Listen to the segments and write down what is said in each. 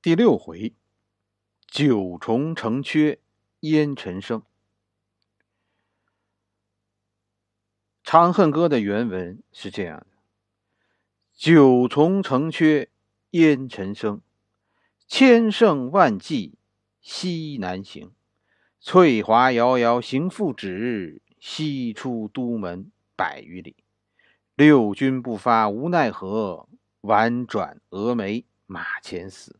第六回，九重城阙烟尘生。《长恨歌》的原文是这样的：“九重城阙烟尘生，千乘万骑西南行。翠华遥遥行复止，西出都门百余里。六军不发无奈何，宛转蛾眉马前死。”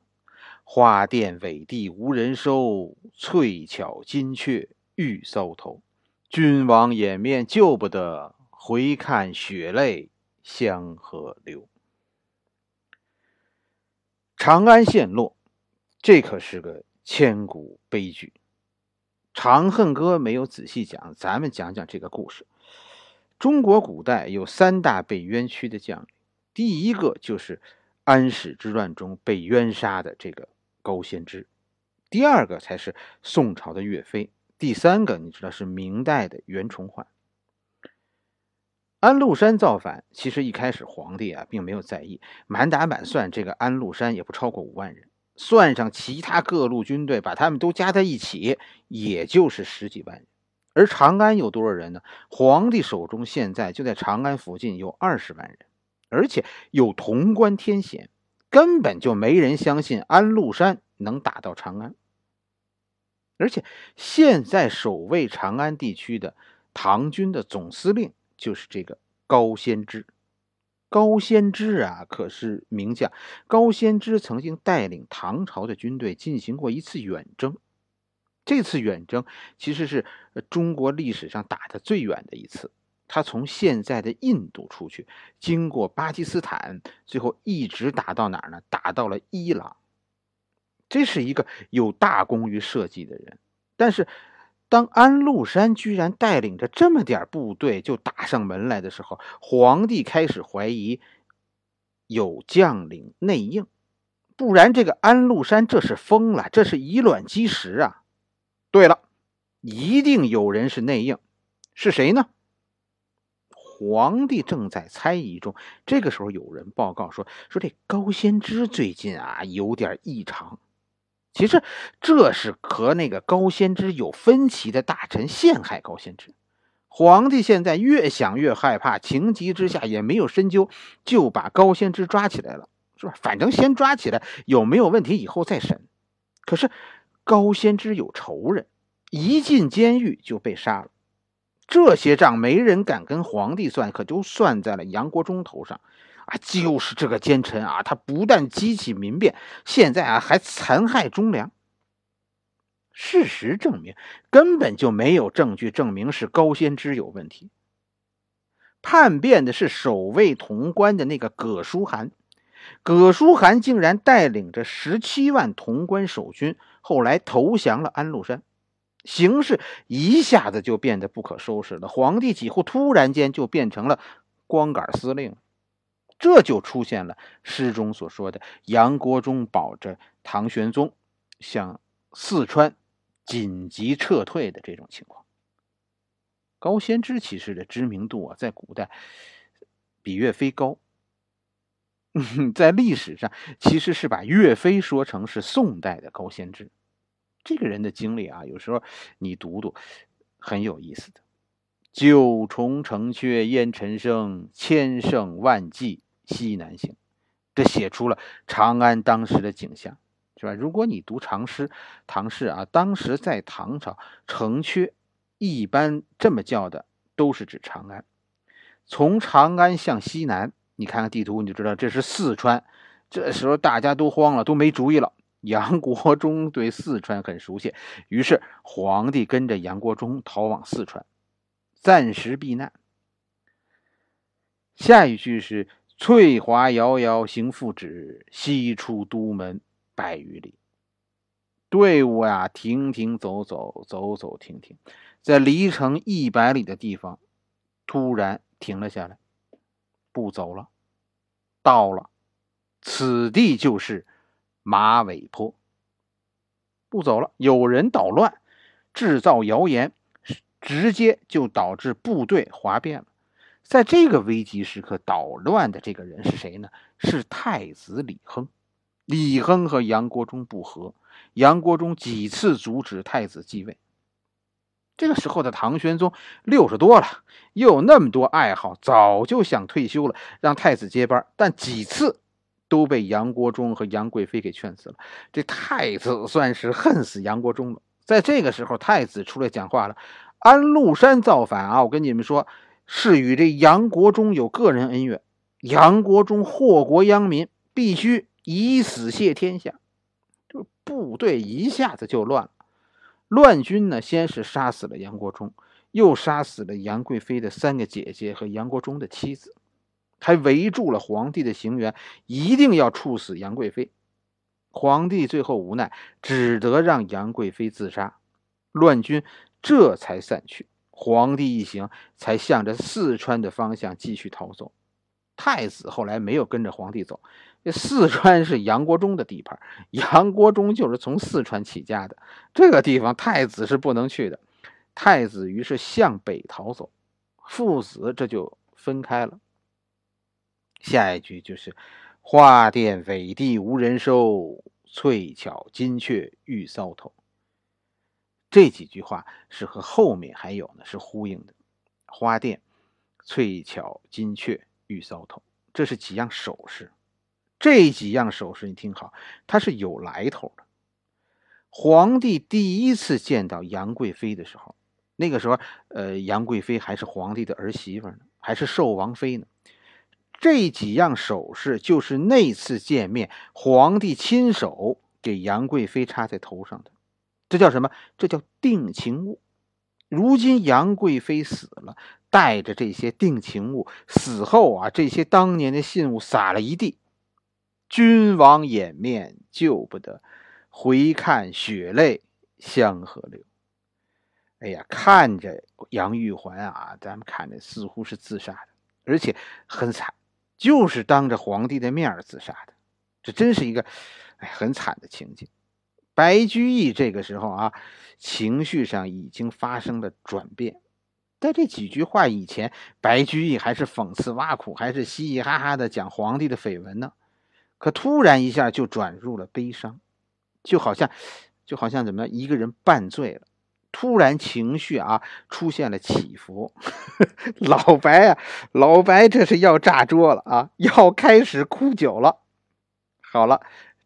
花钿委地无人收，翠巧金雀玉搔头。君王掩面救不得，回看血泪相和流。长安陷落，这可是个千古悲剧。《长恨歌》没有仔细讲，咱们讲讲这个故事。中国古代有三大被冤屈的将领，第一个就是安史之乱中被冤杀的这个。高仙芝，第二个才是宋朝的岳飞，第三个你知道是明代的袁崇焕。安禄山造反，其实一开始皇帝啊并没有在意，满打满算这个安禄山也不超过五万人，算上其他各路军队，把他们都加在一起，也就是十几万人。而长安有多少人呢？皇帝手中现在就在长安附近有二十万人，而且有潼关天险。根本就没人相信安禄山能打到长安，而且现在守卫长安地区的唐军的总司令就是这个高仙芝。高仙芝啊，可是名将。高仙芝曾经带领唐朝的军队进行过一次远征，这次远征其实是中国历史上打的最远的一次。他从现在的印度出去，经过巴基斯坦，最后一直打到哪儿呢？打到了伊朗。这是一个有大功于社稷的人。但是，当安禄山居然带领着这么点部队就打上门来的时候，皇帝开始怀疑有将领内应，不然这个安禄山这是疯了，这是以卵击石啊！对了，一定有人是内应，是谁呢？皇帝正在猜疑中，这个时候有人报告说：“说这高仙芝最近啊有点异常。”其实这是和那个高仙芝有分歧的大臣陷害高仙芝。皇帝现在越想越害怕，情急之下也没有深究，就把高仙芝抓起来了，是吧？反正先抓起来，有没有问题以后再审。可是高仙芝有仇人，一进监狱就被杀了。这些账没人敢跟皇帝算，可就算在了杨国忠头上，啊，就是这个奸臣啊，他不但激起民变，现在啊还残害忠良。事实证明，根本就没有证据证明是高仙芝有问题。叛变的是守卫潼关的那个葛书涵，葛书涵竟然带领着十七万潼关守军，后来投降了安禄山。形势一下子就变得不可收拾了，皇帝几乎突然间就变成了光杆司令，这就出现了诗中所说的杨国忠保着唐玄宗向四川紧急撤退的这种情况。高仙芝其实的知名度啊，在古代比岳飞高，在历史上其实是把岳飞说成是宋代的高仙芝。这个人的经历啊，有时候你读读，很有意思的。九重城阙烟尘生，千乘万骑西南行。这写出了长安当时的景象，是吧？如果你读唐诗，唐诗啊，当时在唐朝城阙，一般这么叫的都是指长安。从长安向西南，你看看地图，你就知道这是四川。这时候大家都慌了，都没主意了。杨国 忠对四川很熟悉，于是皇帝跟着杨国忠逃往四川，暂时避难。下一句是“翠华遥遥行复止，西出都门百余里”。队伍呀，停停走走，走走停停，在离城一百里的地方，突然停了下来，不走了。到了，此地就是。马尾坡不走了，有人捣乱，制造谣言，直接就导致部队哗变了。在这个危急时刻捣乱的这个人是谁呢？是太子李亨。李亨和杨国忠不和，杨国忠几次阻止太子继位。这个时候的唐玄宗六十多了，又有那么多爱好，早就想退休了，让太子接班，但几次都被杨国忠和杨贵妃给劝死了。这太子算是恨死杨国忠了。在这个时候，太子出来讲话了：“安禄山造反啊，我跟你们说，是与这杨国忠有个人恩怨。杨国忠祸国殃民，必须以死谢天下。”这部队一下子就乱了。乱军呢，先是杀死了杨国忠，又杀死了杨贵妃的三个姐姐和杨国忠的妻子，还围住了皇帝的行辕，一定要处死杨贵妃。皇帝最后无奈，只得让杨贵妃自杀，乱军这才散去。皇帝一行才向着四川的方向继续逃走。太子后来没有跟着皇帝走。这四川是杨国忠的地盘，杨国忠就是从四川起家的，这个地方太子是不能去的。太子于是向北逃走，父子这就分开了。下一句就是“花钿委地无人收，翠巧金雀玉搔头”。这几句话是和后面还有呢是呼应的。花钿、翠巧、金雀、玉搔头，这是几样首饰。这几样首饰，你听好，它是有来头的。皇帝第一次见到杨贵妃的时候，那个时候，呃，杨贵妃还是皇帝的儿媳妇呢，还是寿王妃呢。这几样首饰就是那次见面，皇帝亲手给杨贵妃插在头上的。这叫什么？这叫定情物。如今杨贵妃死了，带着这些定情物，死后啊，这些当年的信物撒了一地。君王掩面救不得，回看血泪相和流。哎呀，看着杨玉环啊，咱们看着似乎是自杀的，而且很惨，就是当着皇帝的面自杀的。这真是一个哎很惨的情景。白居易这个时候啊，情绪上已经发生了转变。在这几句话以前，白居易还是讽刺挖苦，还是嘻嘻哈哈的讲皇帝的绯闻呢。可突然一下就转入了悲伤，就好像，就好像怎么一个人半醉了，突然情绪啊出现了起伏。老白啊，老白这是要炸桌了啊，要开始哭酒了。好了，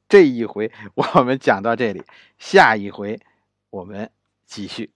这一回我们讲到这里，下一回我们继续。